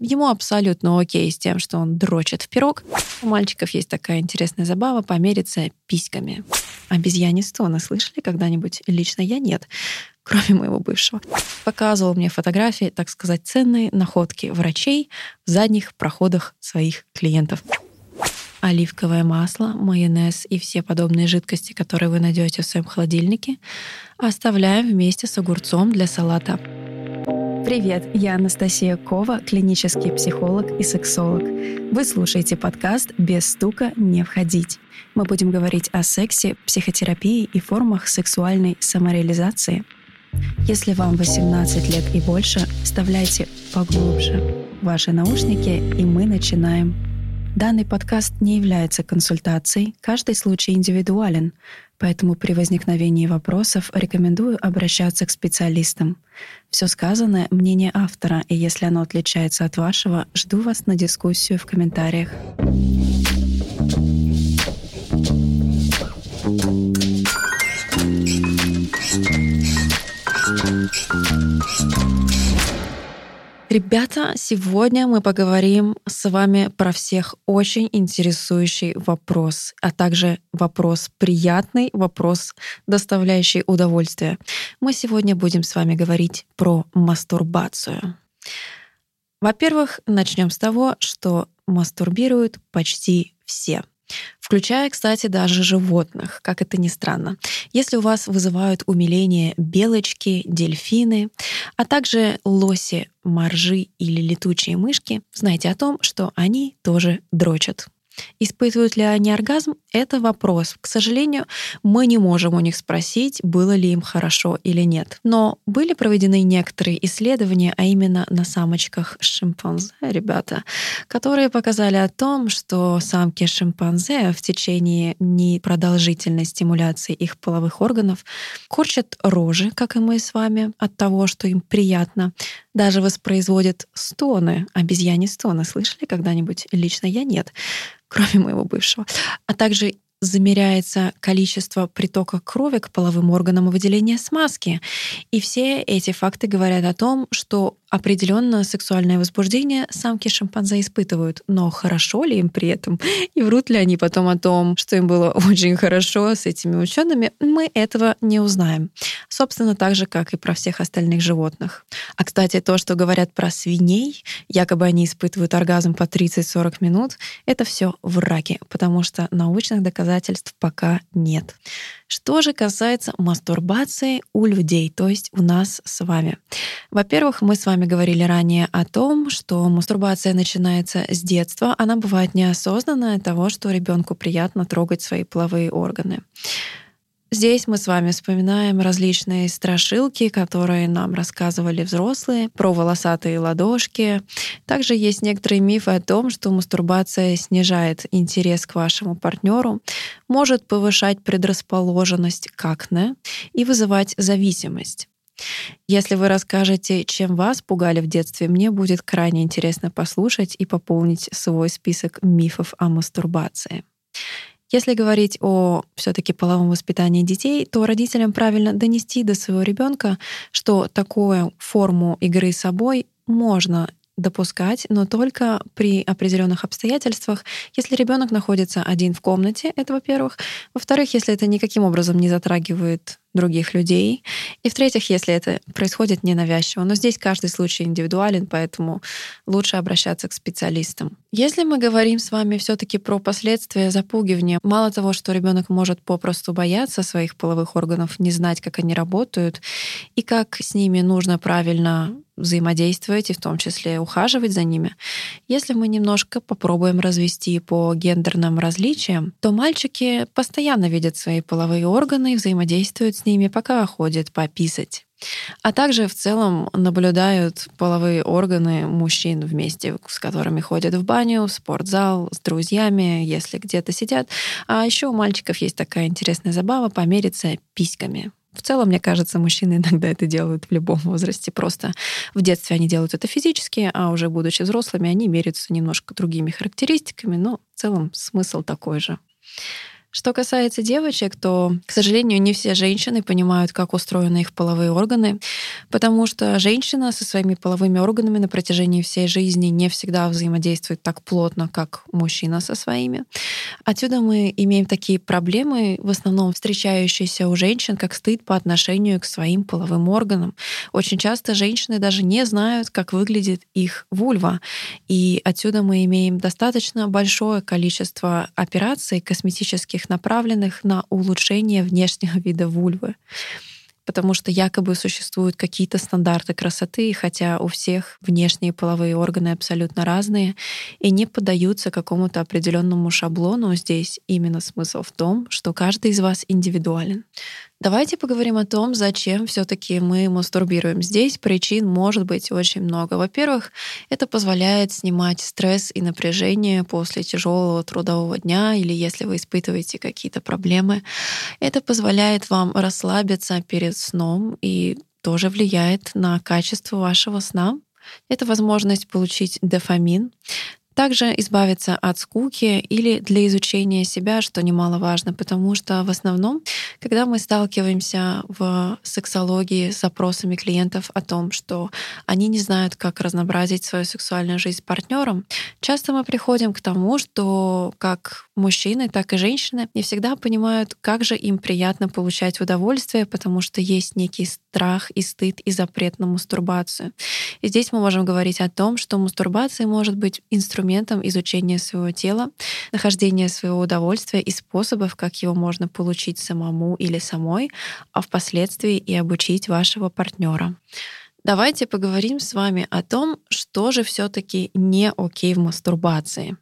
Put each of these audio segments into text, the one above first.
Ему абсолютно окей с тем, что он дрочит в пирог. У мальчиков есть такая интересная забава помериться письками. Обезьяне стоны слышали когда-нибудь? Лично я нет кроме моего бывшего. Показывал мне фотографии, так сказать, ценные находки врачей в задних проходах своих клиентов. Оливковое масло, майонез и все подобные жидкости, которые вы найдете в своем холодильнике, оставляем вместе с огурцом для салата. Привет, я Анастасия Кова, клинический психолог и сексолог. Вы слушаете подкаст «Без стука не входить». Мы будем говорить о сексе, психотерапии и формах сексуальной самореализации. Если вам 18 лет и больше, вставляйте поглубже ваши наушники, и мы начинаем. Данный подкаст не является консультацией, каждый случай индивидуален, поэтому при возникновении вопросов рекомендую обращаться к специалистам. Все сказанное — мнение автора, и если оно отличается от вашего, жду вас на дискуссию в комментариях. Ребята, сегодня мы поговорим с вами про всех очень интересующий вопрос, а также вопрос приятный, вопрос, доставляющий удовольствие. Мы сегодня будем с вами говорить про мастурбацию. Во-первых, начнем с того, что мастурбируют почти все включая, кстати, даже животных, как это ни странно. Если у вас вызывают умиление белочки, дельфины, а также лоси, моржи или летучие мышки, знайте о том, что они тоже дрочат. Испытывают ли они оргазм? Это вопрос. К сожалению, мы не можем у них спросить, было ли им хорошо или нет. Но были проведены некоторые исследования, а именно на самочках шимпанзе, ребята, которые показали о том, что самки шимпанзе в течение непродолжительной стимуляции их половых органов корчат рожи, как и мы с вами, от того, что им приятно, даже воспроизводят стоны, обезьяне стоны. Слышали когда-нибудь? Лично я нет кроме моего бывшего, а также замеряется количество притока крови к половым органам выделения смазки. И все эти факты говорят о том, что определенно сексуальное возбуждение самки шимпанзе испытывают, но хорошо ли им при этом? И врут ли они потом о том, что им было очень хорошо с этими учеными, мы этого не узнаем. Собственно, так же, как и про всех остальных животных. А, кстати, то, что говорят про свиней, якобы они испытывают оргазм по 30-40 минут, это все враки, потому что научных доказательств пока нет. Что же касается мастурбации у людей, то есть у нас с вами. Во-первых, мы с вами говорили ранее о том, что мастурбация начинается с детства. Она бывает неосознанная того, что ребенку приятно трогать свои половые органы. Здесь мы с вами вспоминаем различные страшилки, которые нам рассказывали взрослые про волосатые ладошки. Также есть некоторые мифы о том, что мастурбация снижает интерес к вашему партнеру, может повышать предрасположенность к акне и вызывать зависимость. Если вы расскажете, чем вас пугали в детстве, мне будет крайне интересно послушать и пополнить свой список мифов о мастурбации. Если говорить о все-таки половом воспитании детей, то родителям правильно донести до своего ребенка, что такую форму игры с собой можно допускать, но только при определенных обстоятельствах, если ребенок находится один в комнате, это во-первых. Во-вторых, если это никаким образом не затрагивает других людей. И в-третьих, если это происходит ненавязчиво. Но здесь каждый случай индивидуален, поэтому лучше обращаться к специалистам. Если мы говорим с вами все-таки про последствия запугивания, мало того, что ребенок может попросту бояться своих половых органов, не знать, как они работают, и как с ними нужно правильно взаимодействовать и в том числе ухаживать за ними. Если мы немножко попробуем развести по гендерным различиям, то мальчики постоянно видят свои половые органы и взаимодействуют с ними, пока ходят пописать. А также в целом наблюдают половые органы мужчин вместе, с которыми ходят в баню, в спортзал, с друзьями, если где-то сидят. А еще у мальчиков есть такая интересная забава помериться письками. В целом, мне кажется, мужчины иногда это делают в любом возрасте. Просто в детстве они делают это физически, а уже будучи взрослыми, они меряются немножко другими характеристиками, но в целом смысл такой же. Что касается девочек, то, к сожалению, не все женщины понимают, как устроены их половые органы, потому что женщина со своими половыми органами на протяжении всей жизни не всегда взаимодействует так плотно, как мужчина со своими. Отсюда мы имеем такие проблемы, в основном встречающиеся у женщин, как стыд по отношению к своим половым органам. Очень часто женщины даже не знают, как выглядит их вульва. И отсюда мы имеем достаточно большое количество операций косметических таких направленных на улучшение внешнего вида вульвы. Потому что якобы существуют какие-то стандарты красоты, хотя у всех внешние половые органы абсолютно разные и не поддаются какому-то определенному шаблону. Здесь именно смысл в том, что каждый из вас индивидуален. Давайте поговорим о том, зачем все-таки мы мастурбируем. Здесь причин может быть очень много. Во-первых, это позволяет снимать стресс и напряжение после тяжелого трудового дня или если вы испытываете какие-то проблемы. Это позволяет вам расслабиться перед сном и тоже влияет на качество вашего сна. Это возможность получить дофамин. Также избавиться от скуки или для изучения себя, что немаловажно, потому что в основном, когда мы сталкиваемся в сексологии с запросами клиентов о том, что они не знают, как разнообразить свою сексуальную жизнь с партнером, часто мы приходим к тому, что как мужчины, так и женщины не всегда понимают, как же им приятно получать удовольствие, потому что есть некий страх и стыд и запрет на мастурбацию. И здесь мы можем говорить о том, что мастурбация может быть инструментом изучения своего тела, нахождения своего удовольствия и способов, как его можно получить самому или самой, а впоследствии и обучить вашего партнера. Давайте поговорим с вами о том, что же все-таки не окей в мастурбации.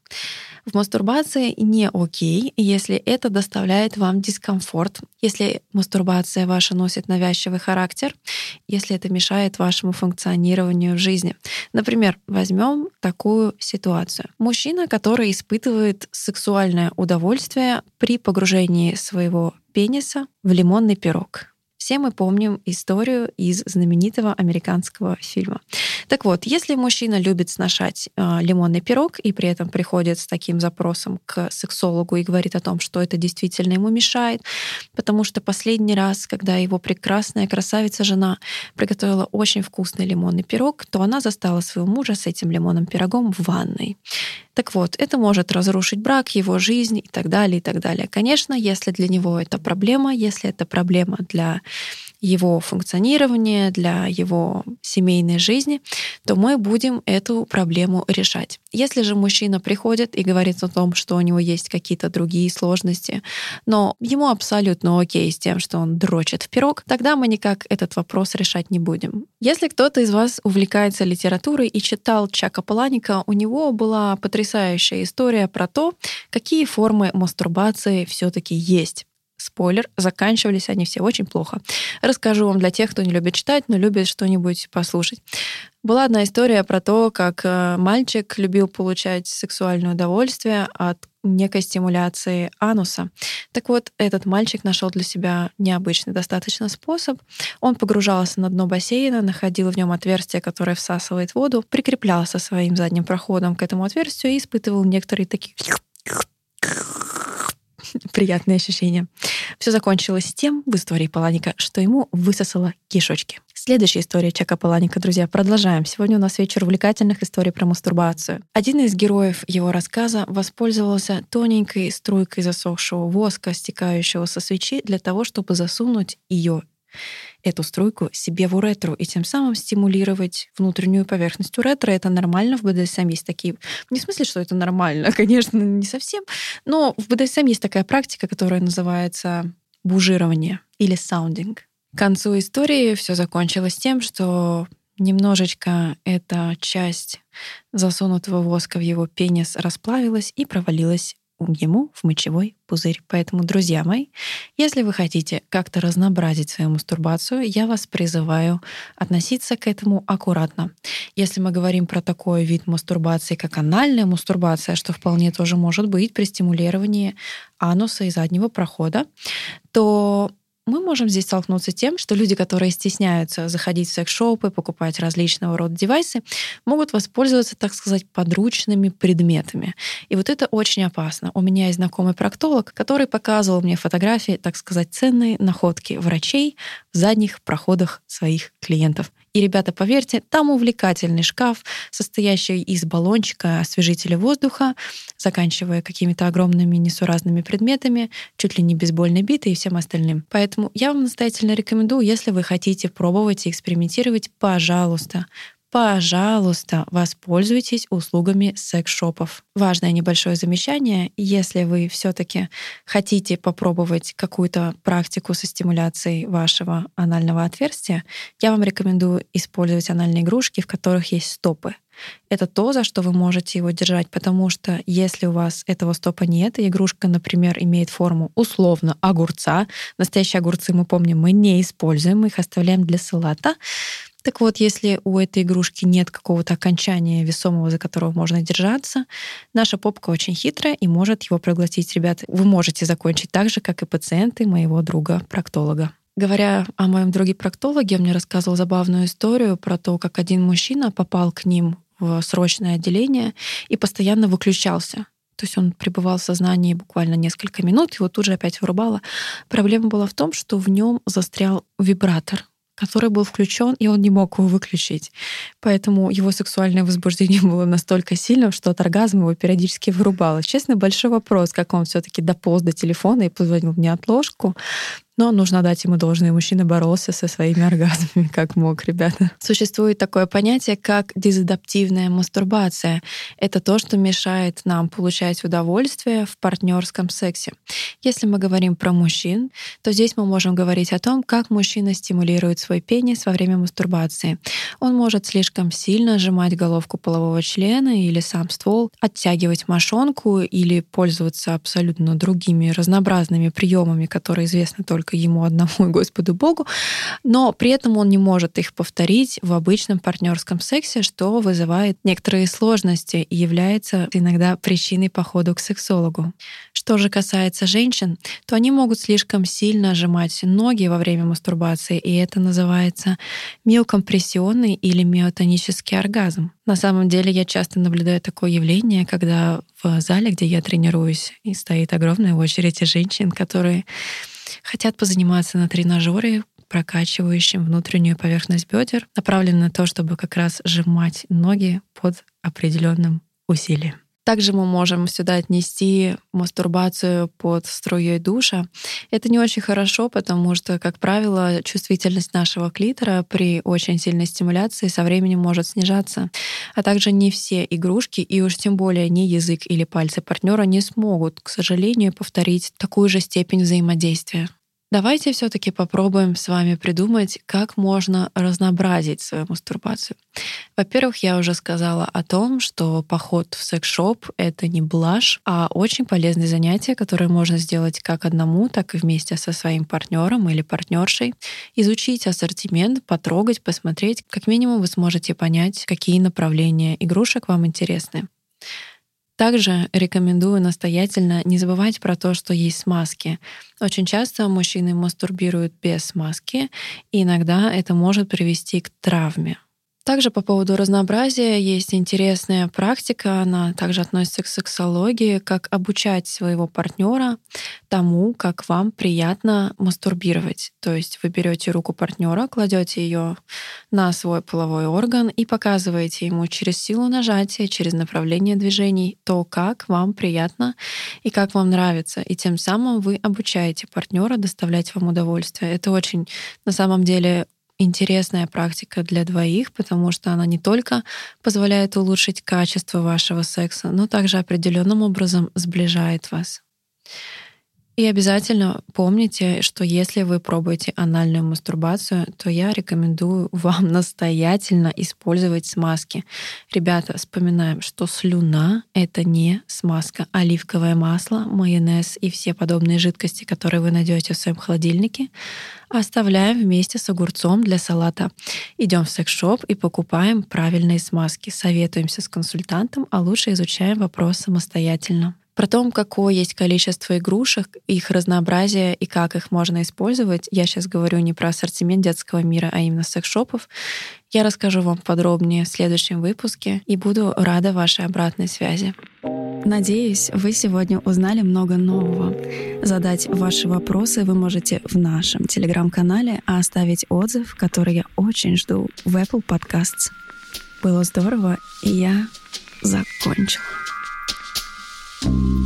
В мастурбации не окей, если это доставляет вам дискомфорт, если мастурбация ваша носит навязчивый характер, если это мешает вашему функционированию в жизни. Например, возьмем такую ситуацию. Мужчина, который испытывает сексуальное удовольствие при погружении своего пениса в лимонный пирог. Все мы помним историю из знаменитого американского фильма. Так вот, если мужчина любит сношать э, лимонный пирог и при этом приходит с таким запросом к сексологу и говорит о том, что это действительно ему мешает, потому что последний раз, когда его прекрасная красавица жена приготовила очень вкусный лимонный пирог, то она застала своего мужа с этим лимонным пирогом в ванной. Так вот, это может разрушить брак, его жизнь и так далее, и так далее. Конечно, если для него это проблема, если это проблема для его функционирования, для его семейной жизни, то мы будем эту проблему решать. Если же мужчина приходит и говорит о том, что у него есть какие-то другие сложности, но ему абсолютно окей с тем, что он дрочит в пирог, тогда мы никак этот вопрос решать не будем. Если кто-то из вас увлекается литературой и читал Чака Паланика, у него была потрясающая история про то, какие формы мастурбации все-таки есть. Спойлер, заканчивались они все очень плохо. Расскажу вам для тех, кто не любит читать, но любит что-нибудь послушать. Была одна история про то, как э, мальчик любил получать сексуальное удовольствие от некой стимуляции ануса. Так вот, этот мальчик нашел для себя необычный достаточно способ. Он погружался на дно бассейна, находил в нем отверстие, которое всасывает воду, прикреплялся своим задним проходом к этому отверстию и испытывал некоторые такие приятные ощущения. Все закончилось тем в истории Паланика, что ему высосало кишочки. Следующая история Чака Паланика, друзья, продолжаем. Сегодня у нас вечер увлекательных историй про мастурбацию. Один из героев его рассказа воспользовался тоненькой струйкой засохшего воска, стекающего со свечи, для того, чтобы засунуть ее эту струйку себе в уретру и тем самым стимулировать внутреннюю поверхность уретры. Это нормально, в БДСМ есть такие... Не в смысле, что это нормально, конечно, не совсем, но в БДСМ есть такая практика, которая называется бужирование или саундинг. К концу истории все закончилось тем, что немножечко эта часть засунутого воска в его пенис расплавилась и провалилась ему в мочевой пузырь. Поэтому, друзья мои, если вы хотите как-то разнообразить свою мастурбацию, я вас призываю относиться к этому аккуратно. Если мы говорим про такой вид мастурбации, как анальная мастурбация, что вполне тоже может быть при стимулировании ануса и заднего прохода, то мы можем здесь столкнуться с тем, что люди, которые стесняются заходить в секс-шопы, покупать различного рода девайсы, могут воспользоваться, так сказать, подручными предметами. И вот это очень опасно. У меня есть знакомый проктолог, который показывал мне фотографии, так сказать, ценные находки врачей в задних проходах своих клиентов. И, ребята, поверьте, там увлекательный шкаф, состоящий из баллончика освежителя воздуха, заканчивая какими-то огромными несуразными предметами, чуть ли не бейсбольной битой и всем остальным. Поэтому я вам настоятельно рекомендую, если вы хотите пробовать и экспериментировать, пожалуйста, пожалуйста, воспользуйтесь услугами секс-шопов. Важное небольшое замечание. Если вы все-таки хотите попробовать какую-то практику со стимуляцией вашего анального отверстия, я вам рекомендую использовать анальные игрушки, в которых есть стопы. Это то, за что вы можете его держать, потому что если у вас этого стопа нет, и игрушка, например, имеет форму условно огурца, настоящие огурцы, мы помним, мы не используем, мы их оставляем для салата, так вот, если у этой игрушки нет какого-то окончания весомого, за которого можно держаться, наша попка очень хитрая и может его проглотить. Ребята, вы можете закончить так же, как и пациенты моего друга-проктолога. Говоря о моем друге-проктологе, он мне рассказывал забавную историю про то, как один мужчина попал к ним в срочное отделение и постоянно выключался. То есть он пребывал в сознании буквально несколько минут, его тут же опять вырубало. Проблема была в том, что в нем застрял вибратор который был включен, и он не мог его выключить. Поэтому его сексуальное возбуждение было настолько сильным, что от оргазма его периодически вырубало. Честно, большой вопрос, как он все-таки дополз до телефона и позвонил мне отложку. Но нужно дать ему должное. Мужчина боролся со своими оргазмами, как мог, ребята. Существует такое понятие, как дезадаптивная мастурбация. Это то, что мешает нам получать удовольствие в партнерском сексе. Если мы говорим про мужчин, то здесь мы можем говорить о том, как мужчина стимулирует свой пенис во время мастурбации. Он может слишком сильно сжимать головку полового члена или сам ствол, оттягивать мошонку или пользоваться абсолютно другими разнообразными приемами, которые известны только только ему одному и Господу Богу, но при этом он не может их повторить в обычном партнерском сексе, что вызывает некоторые сложности и является иногда причиной походу к сексологу. Что же касается женщин, то они могут слишком сильно сжимать ноги во время мастурбации, и это называется миокомпрессионный или миотонический оргазм. На самом деле я часто наблюдаю такое явление, когда в зале, где я тренируюсь, и стоит огромная очередь женщин, которые хотят позаниматься на тренажере, прокачивающем внутреннюю поверхность бедер, направленном на то, чтобы как раз сжимать ноги под определенным усилием. Также мы можем сюда отнести мастурбацию под струей душа. Это не очень хорошо, потому что, как правило, чувствительность нашего клитора при очень сильной стимуляции со временем может снижаться. А также не все игрушки, и уж тем более не язык или пальцы партнера не смогут, к сожалению, повторить такую же степень взаимодействия. Давайте все-таки попробуем с вами придумать, как можно разнообразить свою мастурбацию. Во-первых, я уже сказала о том, что поход в секс-шоп — это не блажь, а очень полезное занятие, которое можно сделать как одному, так и вместе со своим партнером или партнершей. Изучить ассортимент, потрогать, посмотреть. Как минимум вы сможете понять, какие направления игрушек вам интересны. Также рекомендую настоятельно не забывать про то, что есть смазки. Очень часто мужчины мастурбируют без смазки, и иногда это может привести к травме. Также по поводу разнообразия есть интересная практика, она также относится к сексологии, как обучать своего партнера тому, как вам приятно мастурбировать. То есть вы берете руку партнера, кладете ее на свой половой орган и показываете ему через силу нажатия, через направление движений то, как вам приятно и как вам нравится. И тем самым вы обучаете партнера доставлять вам удовольствие. Это очень на самом деле интересная практика для двоих, потому что она не только позволяет улучшить качество вашего секса, но также определенным образом сближает вас. И обязательно помните, что если вы пробуете анальную мастурбацию, то я рекомендую вам настоятельно использовать смазки. Ребята, вспоминаем, что слюна — это не смазка. Оливковое масло, майонез и все подобные жидкости, которые вы найдете в своем холодильнике, оставляем вместе с огурцом для салата. Идем в секс-шоп и покупаем правильные смазки. Советуемся с консультантом, а лучше изучаем вопрос самостоятельно. Про то, какое есть количество игрушек, их разнообразие и как их можно использовать, я сейчас говорю не про ассортимент детского мира, а именно секс-шопов, я расскажу вам подробнее в следующем выпуске и буду рада вашей обратной связи. Надеюсь, вы сегодня узнали много нового. Задать ваши вопросы вы можете в нашем телеграм-канале, а оставить отзыв, который я очень жду в Apple Podcasts. Было здорово, и я закончила. Thank you.